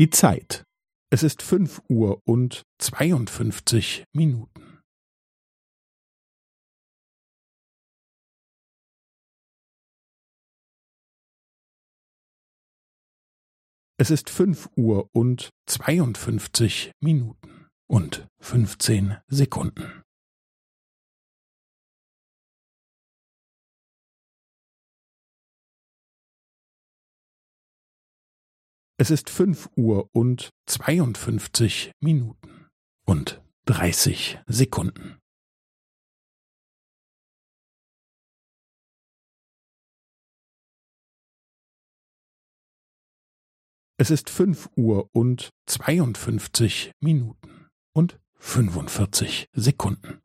Die Zeit. Es ist fünf Uhr und zweiundfünfzig Minuten. Es ist fünf Uhr und zweiundfünfzig Minuten und fünfzehn Sekunden. Es ist fünf Uhr und zweiundfünfzig Minuten und dreißig Sekunden. Es ist fünf Uhr und zweiundfünfzig Minuten und fünfundvierzig Sekunden.